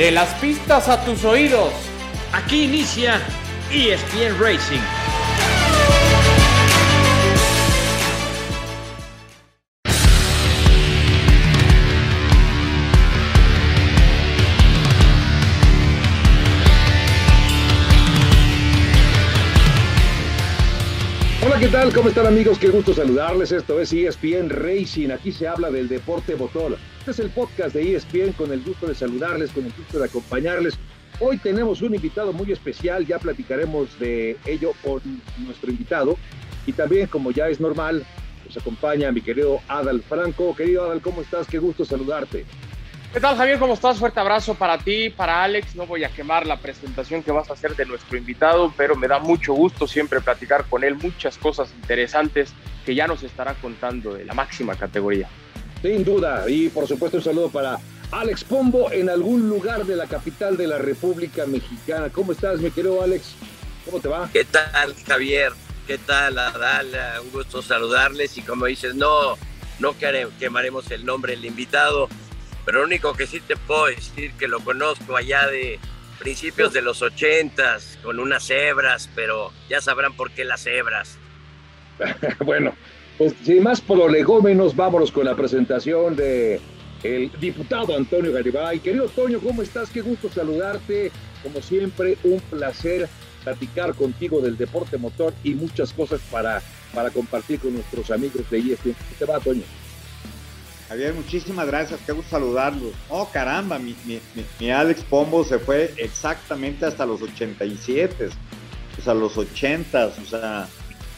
De las pistas a tus oídos. Aquí inicia ESPN Racing. ¿Qué tal? ¿Cómo están amigos? Qué gusto saludarles. Esto es ESPN Racing. Aquí se habla del deporte motor. Este es el podcast de ESPN con el gusto de saludarles, con el gusto de acompañarles. Hoy tenemos un invitado muy especial, ya platicaremos de ello con nuestro invitado. Y también, como ya es normal, nos acompaña mi querido Adal Franco. Querido Adal, ¿cómo estás? Qué gusto saludarte. ¿Qué tal, Javier? ¿Cómo estás? Fuerte abrazo para ti, para Alex. No voy a quemar la presentación que vas a hacer de nuestro invitado, pero me da mucho gusto siempre platicar con él muchas cosas interesantes que ya nos estará contando de la máxima categoría. Sin duda, y por supuesto un saludo para Alex Pombo en algún lugar de la capital de la República Mexicana. ¿Cómo estás, mi querido Alex? ¿Cómo te va? ¿Qué tal, Javier? ¿Qué tal, Adal? Un gusto saludarles y como dices, no, no quemaremos el nombre del invitado pero lo único que sí te puedo decir que lo conozco allá de principios de los ochentas con unas cebras, pero ya sabrán por qué las cebras. bueno, pues sin más prolegómenos, vámonos con la presentación de el diputado Antonio Garibay. Querido Toño, ¿cómo estás? Qué gusto saludarte. Como siempre, un placer platicar contigo del deporte motor y muchas cosas para, para compartir con nuestros amigos de ESPN. ¿Cómo te va, Toño? Javier, muchísimas gracias, qué gusto saludarlos. Oh, caramba, mi, Alex Pombo se fue exactamente hasta los 87, o sea, los 80, o sea,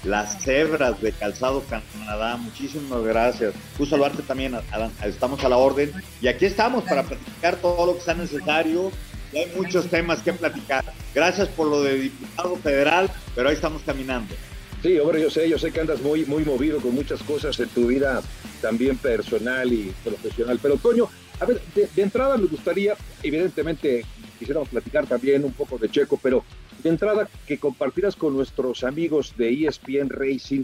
las cebras de Calzado Canadá, muchísimas gracias. Gusto saludarte también, estamos a la orden. Y aquí estamos para platicar todo lo que sea necesario. Y hay muchos temas que platicar. Gracias por lo de diputado federal, pero ahí estamos caminando. Sí, hombre, yo sé, yo sé que andas muy, muy movido con muchas cosas en tu vida también personal y profesional. Pero, Toño, a ver, de, entrada me gustaría, evidentemente, quisiéramos platicar también un poco de Checo, pero de entrada que compartieras con nuestros amigos de ESPN Racing,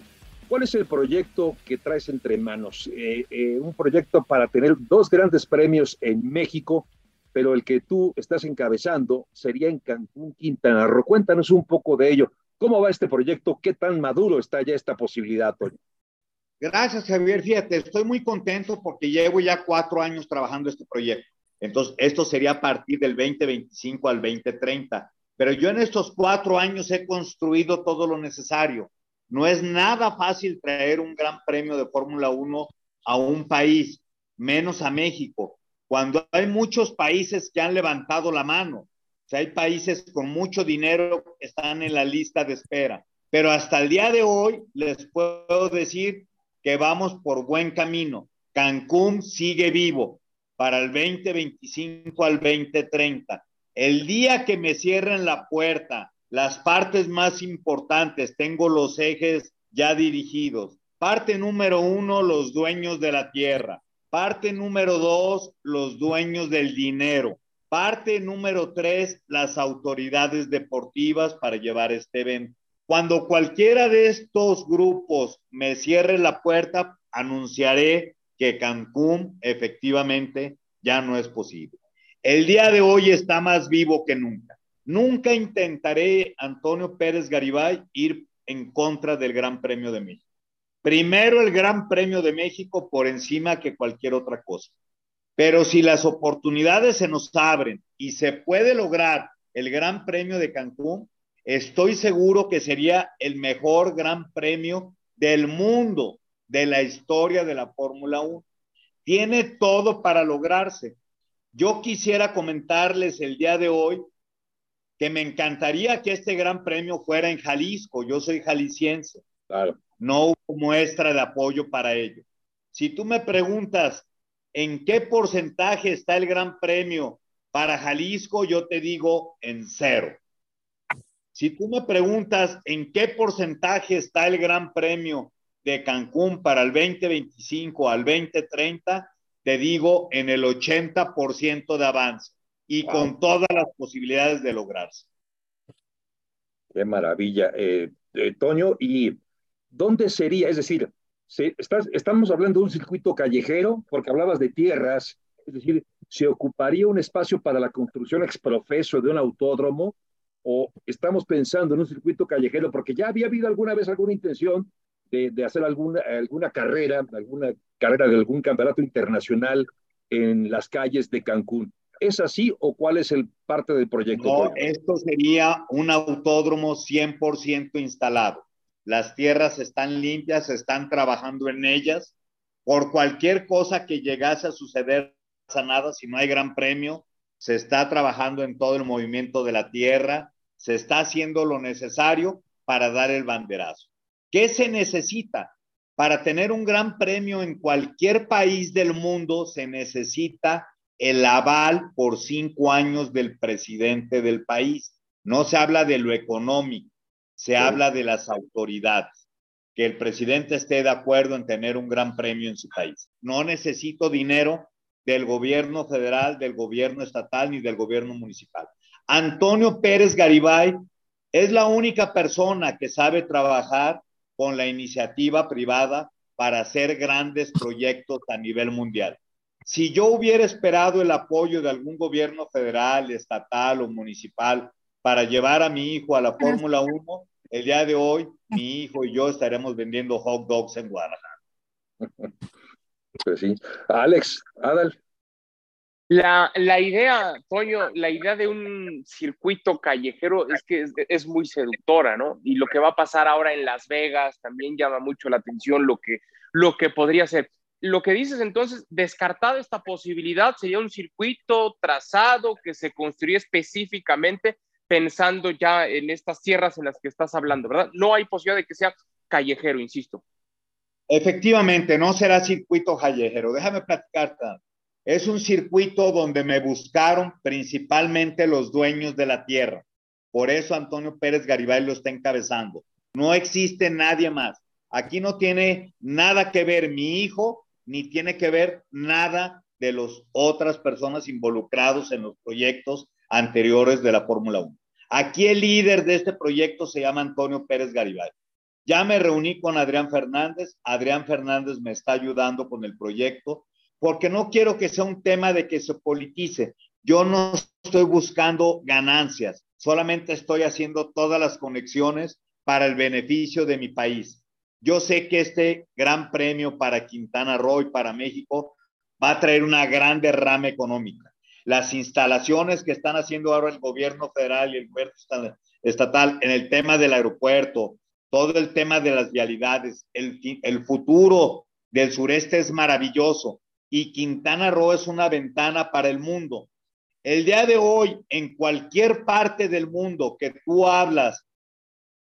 ¿cuál es el proyecto que traes entre manos? Eh, eh, un proyecto para tener dos grandes premios en México, pero el que tú estás encabezando sería en Cancún, Quintana Roo. Cuéntanos un poco de ello. ¿Cómo va este proyecto? ¿Qué tan maduro está ya esta posibilidad, Toño? Gracias, Javier. Fíjate, estoy muy contento porque llevo ya cuatro años trabajando este proyecto. Entonces, esto sería a partir del 2025 al 2030. Pero yo en estos cuatro años he construido todo lo necesario. No es nada fácil traer un gran premio de Fórmula 1 a un país, menos a México, cuando hay muchos países que han levantado la mano sea, hay países con mucho dinero que están en la lista de espera. Pero hasta el día de hoy les puedo decir que vamos por buen camino. Cancún sigue vivo para el 2025 al 2030. El día que me cierren la puerta, las partes más importantes, tengo los ejes ya dirigidos. Parte número uno, los dueños de la tierra. Parte número dos, los dueños del dinero. Parte número tres, las autoridades deportivas para llevar este evento. Cuando cualquiera de estos grupos me cierre la puerta, anunciaré que Cancún efectivamente ya no es posible. El día de hoy está más vivo que nunca. Nunca intentaré, Antonio Pérez Garibay, ir en contra del Gran Premio de México. Primero el Gran Premio de México por encima que cualquier otra cosa. Pero si las oportunidades se nos abren y se puede lograr el Gran Premio de Cancún, estoy seguro que sería el mejor Gran Premio del mundo de la historia de la Fórmula 1. Tiene todo para lograrse. Yo quisiera comentarles el día de hoy que me encantaría que este Gran Premio fuera en Jalisco. Yo soy jalisciense. Claro. No hubo muestra de apoyo para ello. Si tú me preguntas, ¿En qué porcentaje está el Gran Premio para Jalisco? Yo te digo en cero. Si tú me preguntas en qué porcentaje está el Gran Premio de Cancún para el 2025 al 2030, te digo en el 80% de avance y con todas las posibilidades de lograrse. Qué maravilla, eh, eh, Toño. ¿Y dónde sería? Es decir, Sí, estás, estamos hablando de un circuito callejero, porque hablabas de tierras, es decir, ¿se ocuparía un espacio para la construcción exprofeso de un autódromo o estamos pensando en un circuito callejero? Porque ya había habido alguna vez alguna intención de, de hacer alguna, alguna carrera, alguna carrera de algún campeonato internacional en las calles de Cancún. ¿Es así o cuál es el parte del proyecto? No, esto sería un autódromo 100% instalado. Las tierras están limpias, están trabajando en ellas. Por cualquier cosa que llegase a suceder, no nada, si no hay gran premio, se está trabajando en todo el movimiento de la tierra, se está haciendo lo necesario para dar el banderazo. ¿Qué se necesita? Para tener un gran premio en cualquier país del mundo se necesita el aval por cinco años del presidente del país. No se habla de lo económico, se habla de las autoridades. Que el presidente esté de acuerdo en tener un gran premio en su país. No necesito dinero del gobierno federal, del gobierno estatal ni del gobierno municipal. Antonio Pérez Garibay es la única persona que sabe trabajar con la iniciativa privada para hacer grandes proyectos a nivel mundial. Si yo hubiera esperado el apoyo de algún gobierno federal, estatal o municipal para llevar a mi hijo a la Fórmula 1, el día de hoy mi hijo y yo estaremos vendiendo hot dogs en Guadalajara. Pues sí. Alex, Adal. La, idea, Toño, la idea de un circuito callejero es que es, muy seductora, ¿no? Y lo que va a pasar ahora en Las Vegas también llama mucho la atención, lo que, lo que podría ser. Lo que dices entonces, descartada esta posibilidad, sería un circuito trazado que se construye específicamente pensando ya en estas tierras en las que estás hablando, ¿verdad? No hay posibilidad de que sea callejero, insisto. Efectivamente, no será circuito callejero. Déjame platicarte es un circuito donde me buscaron principalmente los dueños de la tierra. Por eso Antonio Pérez Garibay lo está encabezando. No existe nadie más. Aquí no tiene nada que ver mi hijo, ni tiene que ver nada de las otras personas involucrados en los proyectos anteriores de la Fórmula 1. Aquí el líder de este proyecto se llama Antonio Pérez Garibay. Ya me reuní con Adrián Fernández. Adrián Fernández me está ayudando con el proyecto porque no quiero que sea un tema de que se politice. Yo no estoy buscando ganancias, solamente estoy haciendo todas las conexiones para el beneficio de mi país. Yo sé que este gran premio para Quintana Roo y para México va a traer una gran derrama económica. Las instalaciones que están haciendo ahora el gobierno federal y el gobierno estatal en el tema del aeropuerto, todo el tema de las vialidades, el, el futuro del sureste es maravilloso y Quintana Roo es una ventana para el mundo. El día de hoy, en cualquier parte del mundo que tú hablas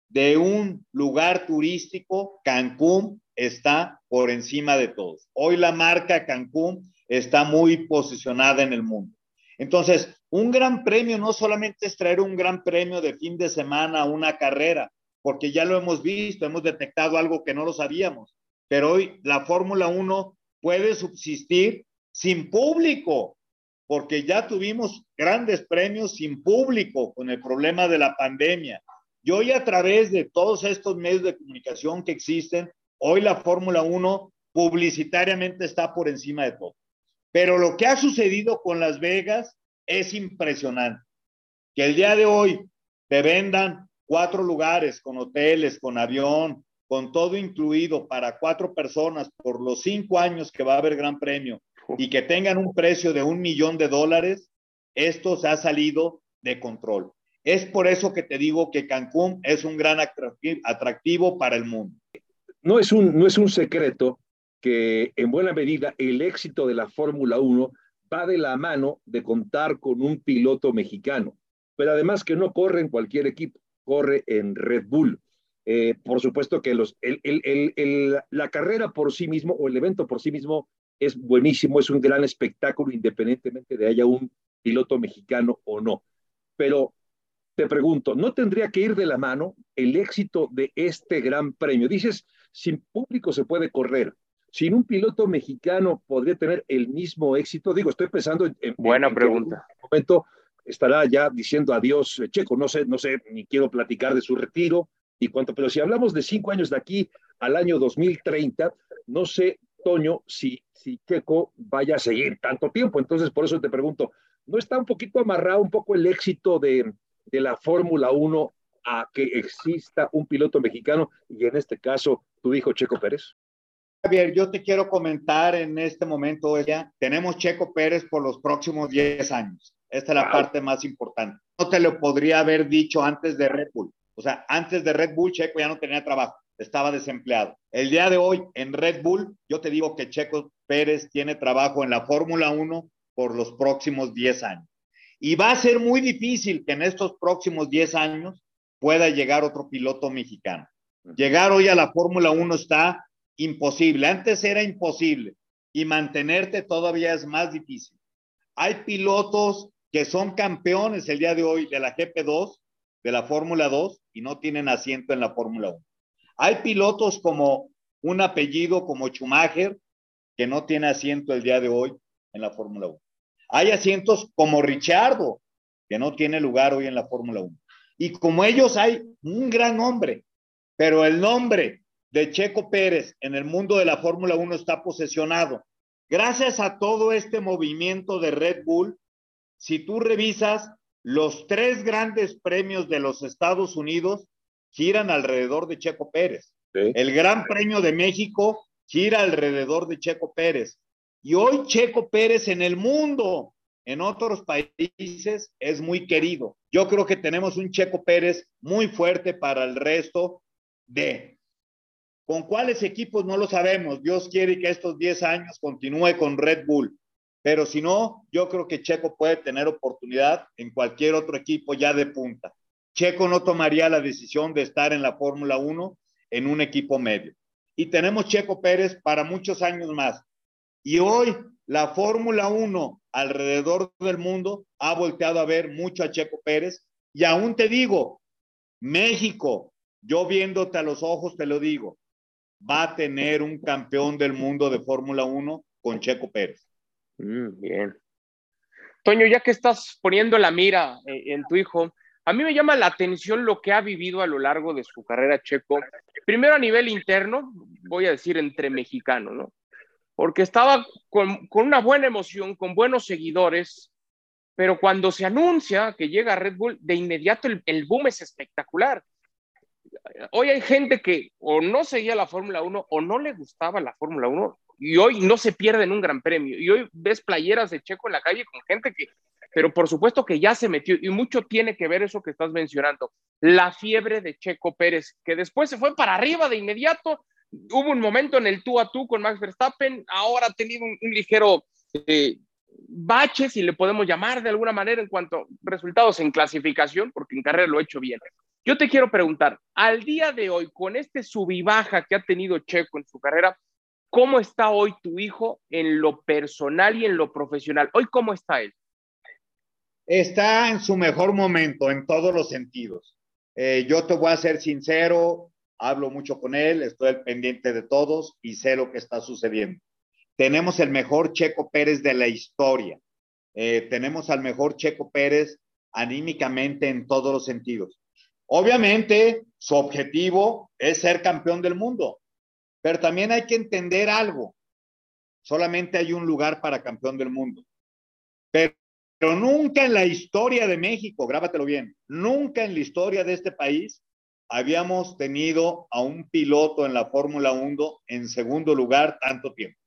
de un lugar turístico, Cancún está por encima de todos. Hoy la marca Cancún está muy posicionada en el mundo. Entonces, un gran premio no solamente es traer un gran premio de fin de semana a una carrera, porque ya lo hemos visto, hemos detectado algo que no lo sabíamos, pero hoy la Fórmula 1 puede subsistir sin público, porque ya tuvimos grandes premios sin público con el problema de la pandemia. Y hoy a través de todos estos medios de comunicación que existen, hoy la Fórmula 1 publicitariamente está por encima de todo. Pero lo que ha sucedido con Las Vegas es impresionante. Que el día de hoy te vendan cuatro lugares con hoteles, con avión, con todo incluido para cuatro personas por los cinco años que va a haber Gran Premio y que tengan un precio de un millón de dólares, esto se ha salido de control. Es por eso que te digo que Cancún es un gran atractivo para el mundo. No es un, no es un secreto que en buena medida el éxito de la Fórmula 1 va de la mano de contar con un piloto mexicano, pero además que no corre en cualquier equipo, corre en Red Bull. Eh, por supuesto que los, la carrera por sí mismo o el evento por sí mismo es buenísimo, es un gran espectáculo independientemente de haya un piloto mexicano o no. Pero te pregunto, ¿no tendría que ir de la mano el éxito de este gran premio? Dices, sin público se puede correr. Sin un piloto mexicano podría tener el mismo éxito. Digo, estoy pensando en... Buena pregunta. En momento estará ya diciendo adiós Checo. No sé, no sé, ni quiero platicar de su retiro y cuánto, pero si hablamos de cinco años de aquí al año 2030, no sé Toño, si, si Checo vaya a seguir tanto tiempo. Entonces, por eso te pregunto, ¿no está un poquito amarrado un poco el éxito de, de la Fórmula 1 a que exista un piloto mexicano y en este caso tu hijo Checo Pérez? Javier, yo te quiero comentar en este momento, ya tenemos Checo Pérez por los próximos 10 años. Esta es la parte más importante. No te lo podría haber dicho antes de Red Bull. O sea, antes de Red Bull, Checo ya no tenía trabajo, estaba desempleado. El día de hoy en Red Bull, yo te digo que Checo Pérez tiene trabajo en la Fórmula 1 por los próximos 10 años. Y va a ser muy difícil que en estos próximos 10 años pueda llegar otro piloto mexicano. Llegar hoy a la Fórmula 1 está imposible. Antes era imposible y mantenerte todavía es más difícil. Hay pilotos que son campeones el día de hoy de la GP2, de la Fórmula 2 y no tienen asiento en la Fórmula 1. Hay pilotos como un apellido como Schumacher que no tiene asiento el día de hoy en la Fórmula 1. Hay asientos como Richardo que no tiene lugar hoy en la Fórmula 1. Y como ellos hay un gran nombre, pero el nombre de Checo Pérez en el mundo de la Fórmula 1 está posesionado. Gracias a todo este movimiento de Red Bull, si tú revisas los tres grandes premios de los Estados Unidos, giran alrededor de Checo Pérez. El Gran Premio de México gira alrededor de Checo Pérez. Y hoy Checo Pérez en el mundo, en otros países, es muy querido. Yo creo que tenemos un Checo Pérez muy fuerte para el resto de ¿Con cuáles equipos? No lo sabemos. Dios quiere que estos 10 años continúe con Red Bull. Pero si no, yo creo que Checo puede tener oportunidad en cualquier otro equipo ya de punta. Checo no tomaría la decisión de estar en la Fórmula 1 en un equipo medio. Y tenemos Checo Pérez para muchos años más. Y hoy la Fórmula 1 alrededor del mundo ha volteado a ver mucho a Checo Pérez. Y aún te digo, México, yo viéndote a los ojos te lo digo, va a tener un campeón del mundo de Fórmula 1 con Checo Pérez. Mm, bien. Toño, ya que estás poniendo la mira eh, en tu hijo, a mí me llama la atención lo que ha vivido a lo largo de su carrera Checo. Primero a nivel interno, voy a decir entre mexicano, ¿no? Porque estaba con, una buena emoción, con buenos seguidores, pero cuando se anuncia que llega Red Bull, de inmediato el boom es espectacular hoy hay gente que o no seguía la Fórmula 1 o no le gustaba la Fórmula 1 y hoy no se pierde en un gran premio. Y hoy ves playeras de Checo en la calle con gente que, pero por supuesto que ya se metió y mucho tiene que ver eso que estás mencionando, la fiebre de Checo Pérez, que después se fue para arriba de inmediato. Hubo un momento en el tú a tú con Max Verstappen, ahora ha tenido un, ligero eh, bache, si le podemos llamar de alguna manera, en cuanto a resultados en clasificación, porque en carrera lo ha hecho bien. Yo te quiero preguntar, al día de hoy, con este sub que ha tenido Checo en su carrera, ¿cómo está hoy tu hijo en lo personal y en lo profesional? Hoy, ¿cómo está él? Está en su mejor momento en todos los sentidos. Eh, yo te voy a ser sincero, hablo mucho con él, estoy al pendiente de todos y sé lo que está sucediendo. Tenemos el mejor Checo Pérez de la historia. Eh, tenemos al mejor Checo Pérez anímicamente en todos los sentidos. Obviamente, su objetivo es ser campeón del mundo, pero también hay que entender algo. Solamente hay un lugar para campeón del mundo. Pero, nunca en la historia de México, grábatelo bien, nunca en la historia de este país habíamos tenido a un piloto en la Fórmula 1 en segundo lugar tanto tiempo.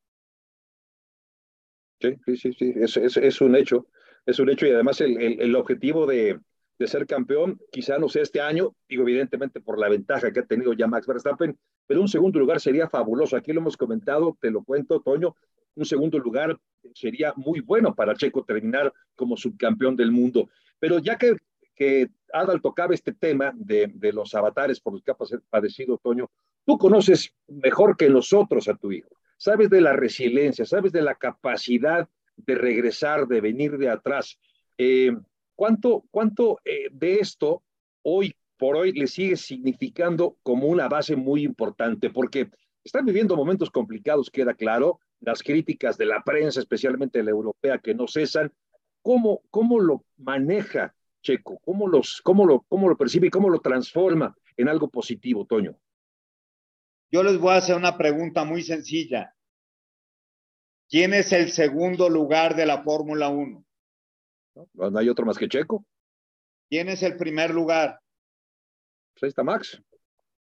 Sí, sí, sí, es, es, un hecho, es un hecho y además el objetivo de, de ser campeón, quizá no sea este año, digo evidentemente por la ventaja que ha tenido ya Max Verstappen, pero un segundo lugar sería fabuloso. Aquí lo hemos comentado, te lo cuento, Toño, un segundo lugar sería muy bueno para Checo terminar como subcampeón del mundo. Pero ya que, que Adal tocaba este tema de, de los avatares por los que ha padecido Toño, tú conoces mejor que nosotros a tu hijo. Sabes de la resiliencia, sabes de la capacidad de regresar, de venir de atrás. Eh, ¿Cuánto, cuánto eh, de esto hoy por hoy le sigue significando como una base muy importante? Porque están viviendo momentos complicados, queda claro, las críticas de la prensa, especialmente la europea, que no cesan. ¿Cómo, cómo lo maneja Checo? ¿Cómo, los, cómo, lo, ¿Cómo lo percibe y cómo lo transforma en algo positivo, Toño? Yo les voy a hacer una pregunta muy sencilla. ¿Quién es el segundo lugar de la Fórmula 1? No, no hay otro más que Checo. ¿Quién es el primer lugar? Pues ahí está Max,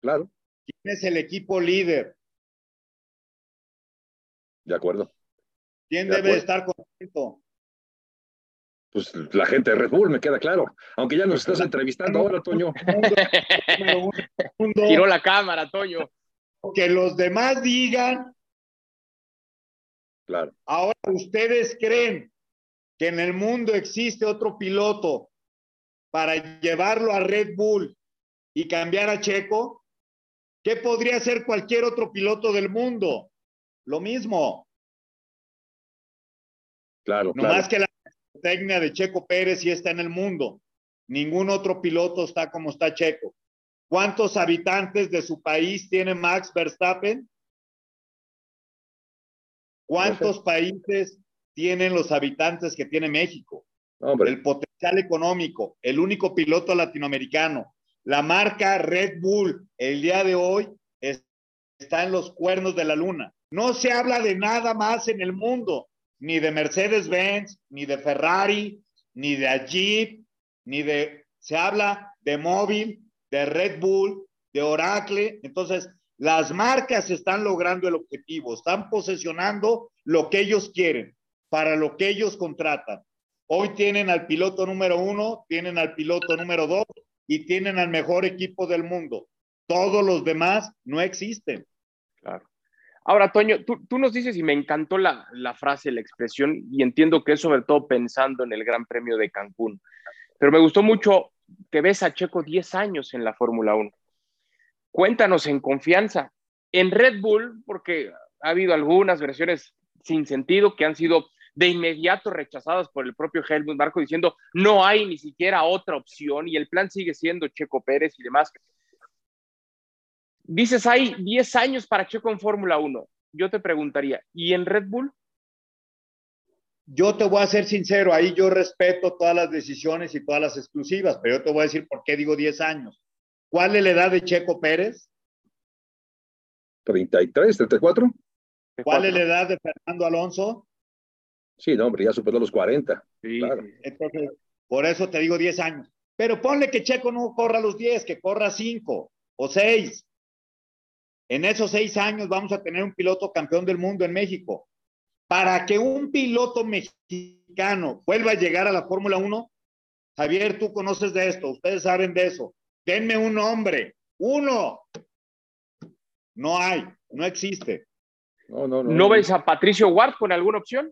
claro. ¿Quién es el equipo líder? De acuerdo. ¿Quién De debe acuerdo. estar contento? Pues la gente de Red Bull, me queda claro. Aunque ya nos estás entrevistando ahora, Toño. Tiró la cámara, Toño. Que los demás digan, Claro. ahora ustedes creen que en el mundo existe otro piloto para llevarlo a Red Bull y cambiar a Checo. ¿Qué podría hacer cualquier otro piloto del mundo? Lo mismo. Claro, No claro. más que la técnica de Checo Pérez sí está en el mundo. Ningún otro piloto está como está Checo. ¿Cuántos habitantes de su país tiene Max Verstappen? ¿Cuántos países tienen los habitantes que tiene México? Hombre, El potencial económico, el único piloto latinoamericano. La marca Red Bull el día de hoy es- está en los cuernos de la luna. No se habla de nada más en el mundo, ni de Mercedes-Benz, ni de Ferrari, ni de Jeep, ni de... Se habla de móvil, de Red Bull, de Oracle. Entonces, las marcas están logrando el objetivo, están posesionando lo que ellos quieren, para lo que ellos contratan. Hoy tienen al piloto número uno, tienen al piloto número dos y tienen al mejor equipo del mundo. Todos los demás no existen. Claro. Ahora, Toño, tú, nos dices, y me encantó la, la frase, la expresión, y entiendo que es sobre todo pensando en el Gran Premio de Cancún, pero me gustó mucho que ves a Checo 10 años en la Fórmula 1. Cuéntanos en confianza, en Red Bull, porque ha habido algunas versiones sin sentido que han sido de inmediato rechazadas por el propio Helmut Marko diciendo no hay ni siquiera otra opción y el plan sigue siendo Checo Pérez y demás. Dices, hay 10 años para Checo en Fórmula 1. Yo te preguntaría, ¿y en Red Bull? Yo te voy a ser sincero, ahí yo respeto todas las decisiones y todas las exclusivas, pero yo te voy a decir por qué digo 10 años. ¿Cuál es la edad de Checo Pérez? 33, 34. ¿Cuál es la edad de Fernando Alonso? Sí, no, hombre, ya superó los 40. Sí, Claro. Entonces, por eso te digo 10 años. Pero ponle que Checo no corra los 10, que corra 5 o 6. En esos 6 años vamos a tener un piloto campeón del mundo en México. Para que un piloto mexicano vuelva a llegar a la Fórmula 1, Javier, tú conoces de esto, ustedes saben de eso. Denme un nombre, uno. No hay, no existe. No, no, no. ¿No ves a Patricio Ward con alguna opción?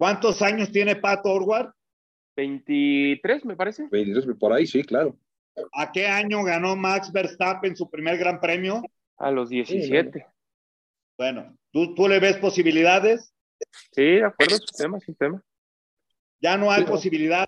¿Cuántos años tiene Pato Orward? 23, me parece. 23, por ahí, sí, claro. ¿A qué año ganó Max Verstappen su primer gran premio? A los 17. Bueno, ¿tú, tú le ves posibilidades? Sí, de acuerdo, es un tema, es un tema. Ya no hay Sí, no. posibilidad.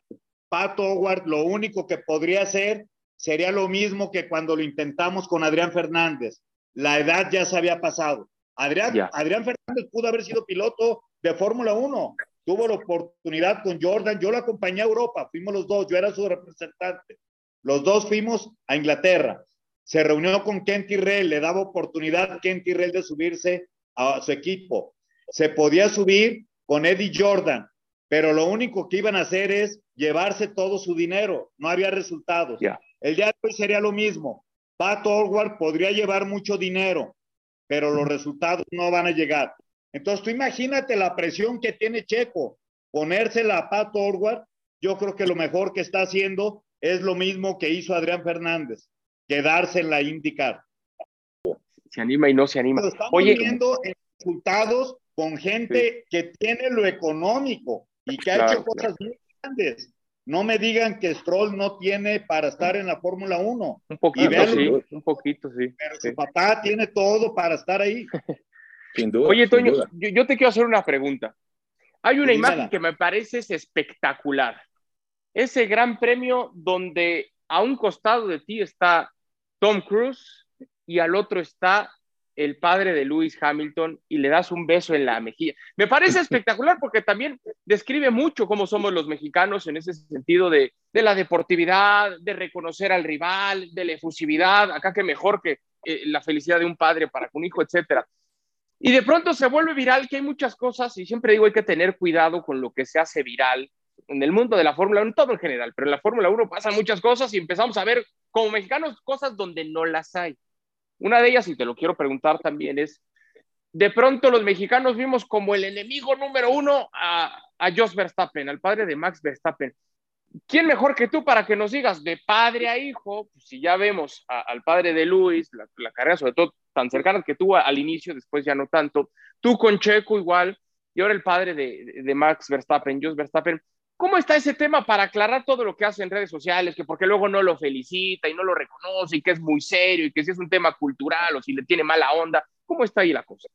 Pato Howard lo único que podría hacer sería lo mismo que cuando lo intentamos con Adrián Fernández. La edad ya se había pasado. Adrián, Ya. Adrián Fernández pudo haber sido piloto de Fórmula 1. Tuvo la oportunidad con Jordan. Yo lo acompañé a Europa. Fuimos los dos. Yo era su representante. Los dos fuimos a Inglaterra. Se reunió con Ken Tyrrell. Le daba oportunidad a Ken Tyrrell de subirse a su equipo. Se podía subir con Eddie Jordan pero lo único que iban a hacer es llevarse todo su dinero, no había resultados. El día de hoy sería lo mismo. Pat Orward podría llevar mucho dinero, pero los resultados no van a llegar. Entonces tú imagínate la presión que tiene Checo, ponérsela a Pat Orward, yo creo que lo mejor que está haciendo es lo mismo que hizo Adrián Fernández, quedarse en la IndyCar. Se anima y no se anima. Pero estamos Oye, viendo resultados con gente que tiene lo económico y que ha Claro, hecho cosas muy grandes. No me digan que Stroll no tiene para estar en la Fórmula 1, un poquito, sí, un poquito, sí. pero sí. su papá tiene todo para estar ahí. Sin duda. Oye, Toño, duda. yo, yo te quiero hacer una pregunta. Hay una Dímela. imagen que me parece es espectacular. Ese gran premio donde a un costado de ti está Tom Cruise y al otro está el padre de Lewis Hamilton y le das un beso en la mejilla. Me parece espectacular porque también describe mucho cómo somos los mexicanos en ese sentido de, de la deportividad, de reconocer al rival, de la efusividad, acá que mejor que eh, la felicidad de un padre para con un hijo, etcétera. Y de pronto se vuelve viral, que hay muchas cosas, y siempre digo, hay que tener cuidado con lo que se hace viral en el mundo de la Fórmula 1, todo en general, pero en la Fórmula 1 pasan muchas cosas y empezamos a ver como mexicanos cosas donde no las hay. Una de ellas, y te lo quiero preguntar también, es, de pronto los mexicanos vimos como el enemigo número uno a, a Jos Verstappen, al padre de Max Verstappen. ¿Quién mejor que tú para que nos digas de padre a hijo? Pues si ya vemos al padre de Luis, la, carrera sobre todo tan cercana que tuvo al inicio, después ya no tanto, tú con Checo igual, y ahora el padre de, de Max Verstappen, Jos Verstappen. ¿Cómo está ese tema para aclarar todo lo que hace en redes sociales? Que porque luego no lo felicita y no lo reconoce y que es muy serio y que si es un tema cultural o si le tiene mala onda. ¿Cómo está ahí la cosa?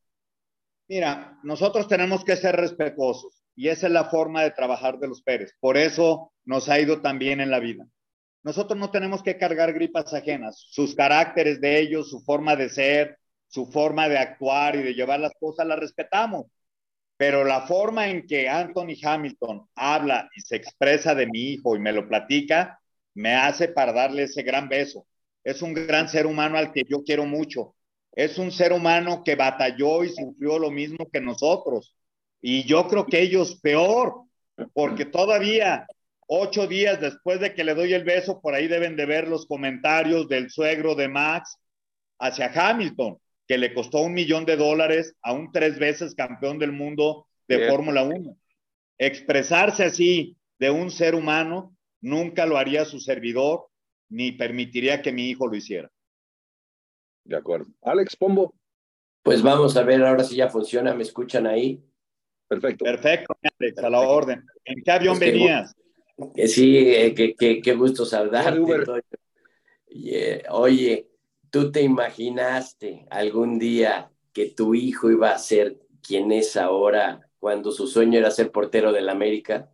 Mira, nosotros tenemos que ser respetuosos y esa es la forma de trabajar de los Pérez. Por eso nos ha ido tan bien en la vida. Nosotros no tenemos que cargar gripas ajenas. Sus caracteres de ellos, su forma de ser, su forma de actuar y de llevar las cosas, las respetamos. Pero la forma en que Anthony Hamilton habla y se expresa de mi hijo y me lo platica, me hace para darle ese gran beso. Es un gran ser humano al que yo quiero mucho. Es un ser humano que batalló y sufrió lo mismo que nosotros y yo creo que ellos peor, porque todavía ocho días después de que le doy el beso, por ahí deben de ver los comentarios del suegro de Max hacia Hamilton, que le costó un millón de dólares a un tres veces campeón del mundo de Fórmula 1. Expresarse así de un ser humano nunca lo haría su servidor, ni permitiría que mi hijo lo hiciera. De acuerdo. Alex Pombo. Pues vamos a ver ahora si ya funciona, ¿me escuchan ahí? Perfecto. Perfecto, Alex, a la orden. ¿En qué avión venías? Que, sí, eh, que, qué gusto saludarte. Eh, oye, ¿tú te imaginaste algún día que tu hijo iba a ser quien es ahora cuando su sueño era ser portero del América?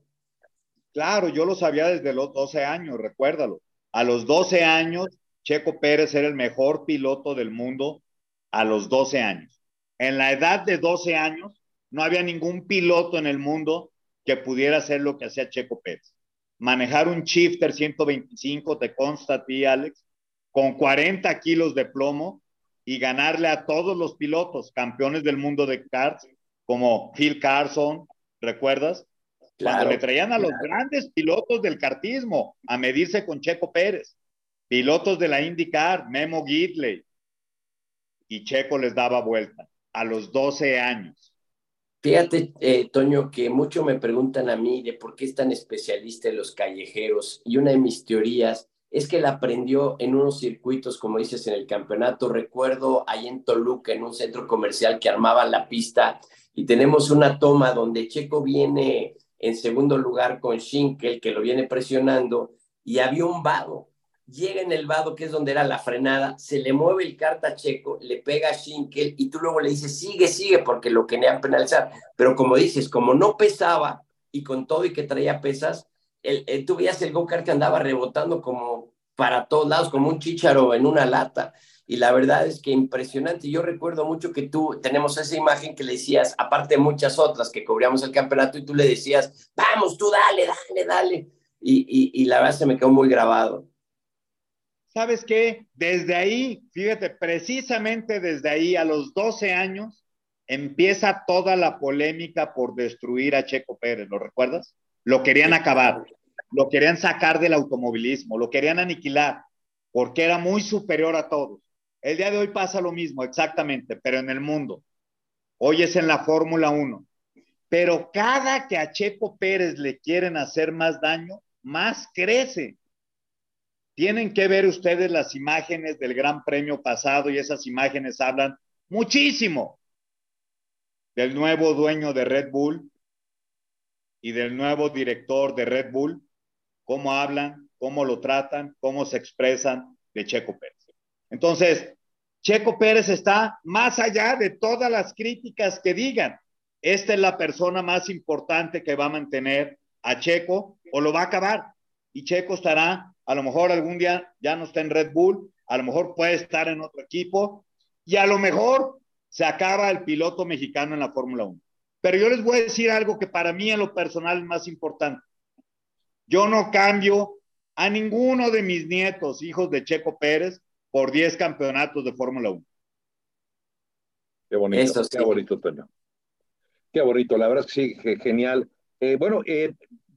Claro, yo lo sabía desde los 12 años, recuérdalo. A los 12 años, Checo Pérez era el mejor piloto del mundo a los 12 años. En la edad de 12 años, no había ningún piloto en el mundo que pudiera hacer lo que hacía Checo Pérez. Manejar un Shifter 125, te consta a ti, Alex, con 40 kilos de plomo y ganarle a todos los pilotos, campeones del mundo de karts, como Phil Carson, ¿recuerdas? Cuando le traían a los grandes pilotos del kartismo a medirse con Checo Pérez, pilotos de la IndyCar, Memo Gidley, y Checo les daba vuelta a los 12 años. Fíjate, eh, Toño, que mucho me preguntan a mí de por qué es tan especialista en los callejeros y una de mis teorías es que él aprendió en unos circuitos, como dices, en el campeonato. Recuerdo ahí en Toluca, en un centro comercial que armaban la pista y tenemos una toma donde Checo viene en segundo lugar con Schinkel, que lo viene presionando, y había un vado llega en el vado, que es donde era la frenada, se le mueve el carta checo, le pega a Schinkel y tú luego le dices, sigue, sigue, porque lo querían penalizar. Pero como dices, como no pesaba y con todo y que traía pesas, el, tú veías el go-kart que andaba rebotando como para todos lados, como un chícharo en una lata. Y la verdad es que impresionante. Yo recuerdo mucho que tú tenemos esa imagen que le decías, aparte de muchas otras que cubríamos el campeonato, y tú le decías, vamos, tú dale, dale, dale. Y, y, y la verdad se me quedó muy grabado. ¿Sabes qué? Desde ahí, fíjate, precisamente desde ahí, a los 12 años, empieza toda la polémica por destruir a Checo Pérez, ¿lo recuerdas? Lo querían acabar, lo querían sacar del automovilismo, lo querían aniquilar, porque era muy superior a todos. El día de hoy pasa lo mismo, exactamente, pero en el mundo. Hoy es en la Fórmula 1. Pero cada que a Checo Pérez le quieren hacer más daño, más crece. Tienen que ver ustedes las imágenes del Gran Premio pasado y esas imágenes hablan muchísimo del nuevo dueño de Red Bull y del nuevo director de Red Bull, cómo hablan, cómo lo tratan, cómo se expresan de Checo Pérez. Entonces, Checo Pérez está más allá de todas las críticas que digan. Esta es la persona más importante que va a mantener a Checo o lo va a acabar. Y Checo estará a lo mejor algún día ya no está en Red Bull, a lo mejor puede estar en otro equipo y a lo mejor se acaba el piloto mexicano en la Fórmula 1. Pero yo les voy a decir algo que para mí en lo personal es más importante. Yo no cambio a ninguno de mis nietos, hijos de Checo Pérez, por 10 campeonatos de Fórmula 1. Qué bonito, qué bonito, Toño. Qué bonito, la verdad es que sí, genial. Eh, bueno, eh,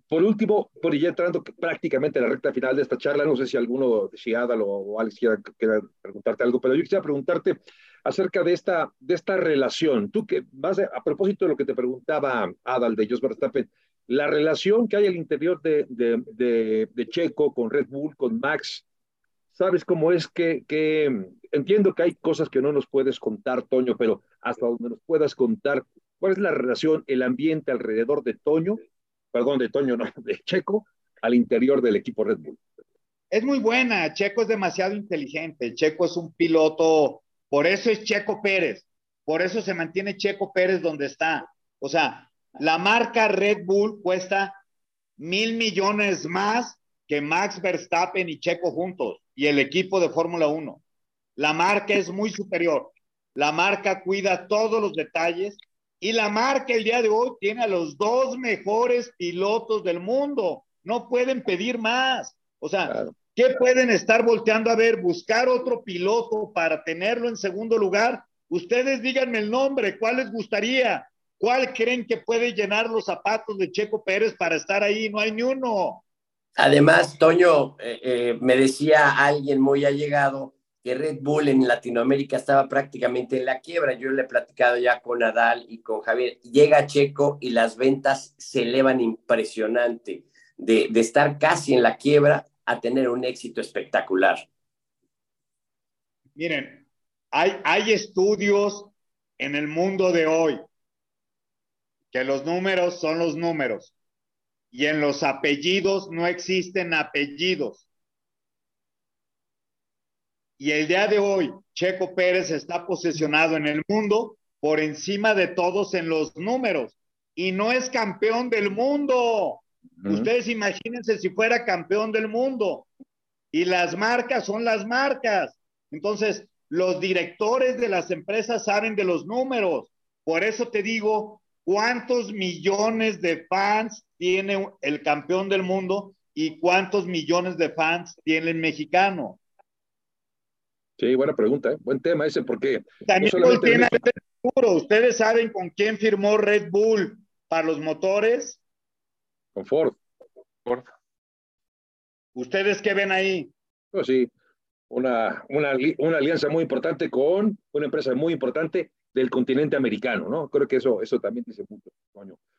por último, por ya entrando prácticamente en la recta final de esta charla, no sé si alguno, si Adal o, Alex quiera, preguntarte algo, pero yo quisiera preguntarte acerca de esta, de esta relación. Tú que vas a, propósito de lo que te preguntaba Adal de Jos Verstappen, la relación que hay al interior de, de, de, Checo con Red Bull, con Max, ¿sabes cómo es que, que, entiendo que hay cosas que no nos puedes contar, Toño, pero hasta donde nos puedas contar, ¿cuál es la relación, el ambiente alrededor de Toño, perdón, de Toño, no, de Checo, al interior del equipo Red Bull? Es muy buena, Checo es demasiado inteligente, Checo es un piloto, por eso es Checo Pérez, por eso se mantiene Checo Pérez donde está. O sea, la marca Red Bull cuesta mil millones más que Max Verstappen y Checo juntos y el equipo de Fórmula 1. La marca es muy superior. La marca cuida todos los detalles y la marca el día de hoy tiene a los dos mejores pilotos del mundo. No pueden pedir más. O sea, ¿qué pueden estar volteando a ver? Buscar otro piloto para tenerlo en segundo lugar. Ustedes díganme el nombre, ¿cuál les gustaría? ¿Cuál creen que puede llenar los zapatos de Checo Pérez para estar ahí? No hay ni uno. Además, Toño, eh, eh, me decía alguien muy allegado que Red Bull en Latinoamérica estaba prácticamente en la quiebra. Yo le he platicado ya con Nadal y con Javier. Llega Checo y las ventas se elevan impresionante. De, de estar casi en la quiebra a tener un éxito espectacular. Miren, hay, hay estudios en el mundo de hoy que los números son los números y en los apellidos no existen apellidos. Y el día de hoy, Checo Pérez está posesionado en el mundo por encima de todos en los números y no es campeón del mundo. Ustedes imagínense si fuera campeón del mundo. Y las marcas son las marcas. Entonces, los directores de las empresas saben de los números. Por eso te digo ¿Cuántos millones de fans tiene el campeón del mundo y cuántos millones de fans tiene el mexicano? Sí, buena pregunta, ¿eh? buen tema ese, porque también tiene ¿Ustedes saben con quién firmó Red Bull para los motores? Con Ford. Ford. ¿Ustedes qué ven ahí? Pues sí, una, una, una alianza muy importante con una empresa muy importante del continente americano, ¿no? Creo que eso, eso también dice mucho.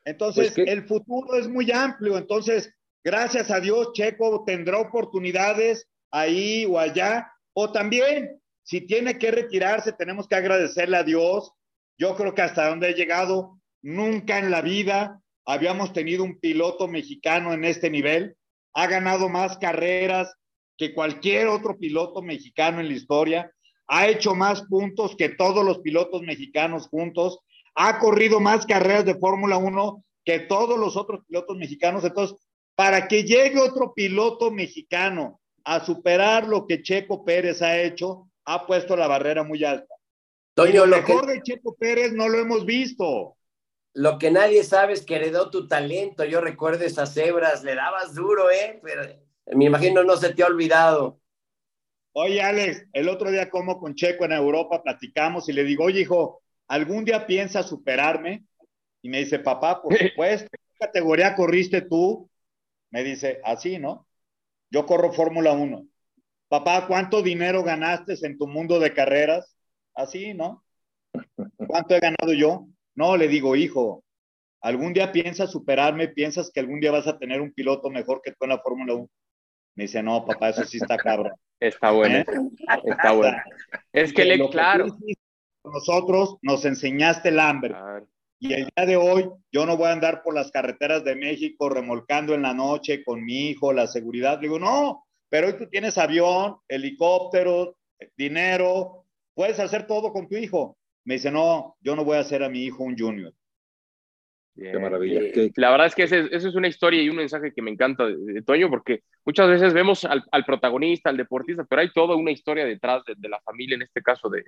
Entonces, pues el futuro es muy amplio, entonces, gracias a Dios, Checo tendrá oportunidades ahí o allá, o también, si tiene que retirarse, tenemos que agradecerle a Dios. Yo creo que hasta donde he llegado, nunca en la vida habíamos tenido un piloto mexicano en este nivel. Ha ganado más carreras que cualquier otro piloto mexicano en la historia ha hecho más puntos que todos los pilotos mexicanos juntos, ha corrido más carreras de Fórmula 1 que todos los otros pilotos mexicanos. Entonces, para que llegue otro piloto mexicano a superar lo que Checo Pérez ha hecho, ha puesto la barrera muy alta. lo, mejor de Checo Pérez no lo hemos visto. Lo que nadie sabe es que heredó tu talento. Yo recuerdo esas cebras, le dabas duro, ¿eh? Pero me imagino no se te ha olvidado. Oye, Alex, el otro día como con Checo en Europa, platicamos y le digo, oye, hijo, ¿algún día piensas superarme? Y me dice, papá, por supuesto, ¿qué categoría corriste tú? Me dice, así, ¿no? Yo corro Fórmula 1. Papá, ¿cuánto dinero ganaste en tu mundo de carreras? Así, ¿no? ¿Cuánto he ganado yo? No, le digo, hijo, ¿algún día piensas superarme? ¿Piensas que algún día vas a tener un piloto mejor que tú en la Fórmula 1? Me dice, no, papá, eso sí está cabrón. Está bueno, ¿Eh? está bueno. Es que, le, claro. nosotros nos enseñaste el hambre. Y el día de hoy yo no voy a andar por las carreteras de México remolcando en la noche con mi hijo, la seguridad. Digo, no, pero hoy tú tienes avión, helicóptero, dinero, puedes hacer todo con tu hijo. Me dice, no, yo no voy a hacer a mi hijo un junior. Qué maravilla. La verdad es que esa es una historia y un mensaje que me encanta de, Toño, porque muchas veces vemos al, protagonista, al deportista, pero hay toda una historia detrás de, la familia, en este caso de,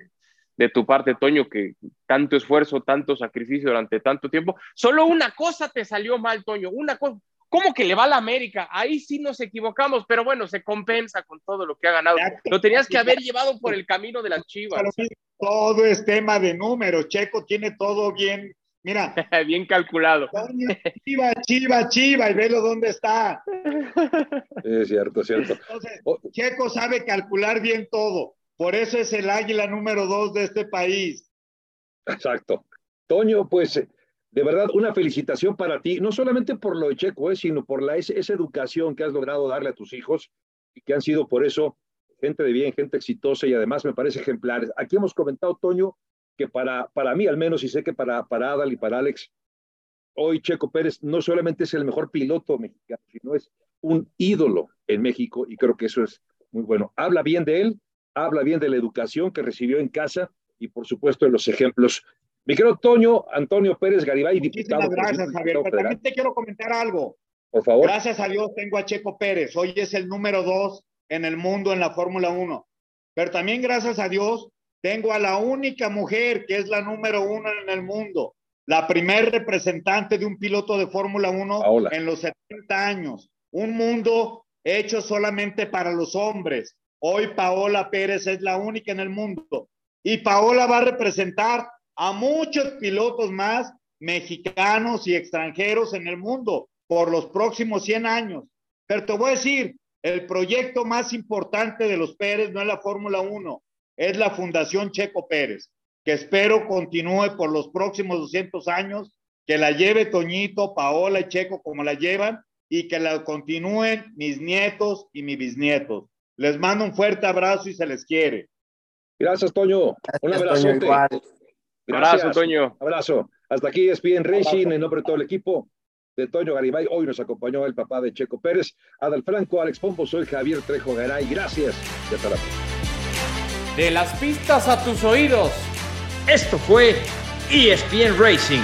de, tu parte, Toño, que tanto esfuerzo, tanto sacrificio durante tanto tiempo. Solo una cosa te salió mal, Toño, una cosa. ¿Cómo que le va a la América? Ahí sí nos equivocamos, pero bueno, se compensa con todo lo que ha ganado. Lo tenías que haber llevado por el camino de las chivas. todo es tema de números. Checo tiene todo bien, mira. bien calculado. Chiva, chiva, chiva, y velo dónde está. Es cierto, es cierto. Entonces, Checo sabe calcular bien todo. Por eso es el águila número dos de este país. Exacto. Toño, pues de verdad una felicitación para ti, no solamente por lo de Checo, eh, sino por la, esa educación que has logrado darle a tus hijos y que han sido por eso gente de bien, gente exitosa y además me parece ejemplares. Aquí hemos comentado, Toño, que para, para mí al menos, y sé que para, para Adal y para Alex, hoy Checo Pérez no solamente es el mejor piloto mexicano, sino es un ídolo en México y creo que eso es muy bueno. Habla bien de él, habla bien de la educación que recibió en casa y por supuesto de los ejemplos. Mi querido Toño Antonio Pérez Garibay, diputado. Muchísimas gracias, Javier. Pero también te quiero comentar algo. Por favor. Gracias a Dios tengo a Checo Pérez. Hoy es el número dos en el mundo en la Fórmula 1. Pero también gracias a Dios tengo a la única mujer que es la número uno en el mundo, la primer representante de un piloto de Fórmula 1 en los 70 años. Un mundo hecho solamente para los hombres. Hoy Paola Pérez es la única en el mundo. Y Paola va a representar a muchos pilotos más mexicanos y extranjeros en el mundo por los próximos 100 años. Pero te voy a decir, el proyecto más importante de los Pérez no es la Fórmula 1, es la Fundación Checo Pérez, que espero continúe por los próximos 200 años, que la lleve Toñito, Paola y Checo como la llevan y que la continúen mis nietos y mis bisnietos. Les mando un fuerte abrazo y se les quiere. Gracias, Toño. un abrazo. Abrazo, Toño. Abrazo. Hasta aquí es bien Racing en nombre de todo el equipo de Toño Garibay. Hoy nos acompañó el papá de Checo Pérez, Adal Franco, Alex Pompo, soy Javier Trejo Garay. Gracias y hasta la próxima. De las pistas a tus oídos. Esto fue ESPN Racing.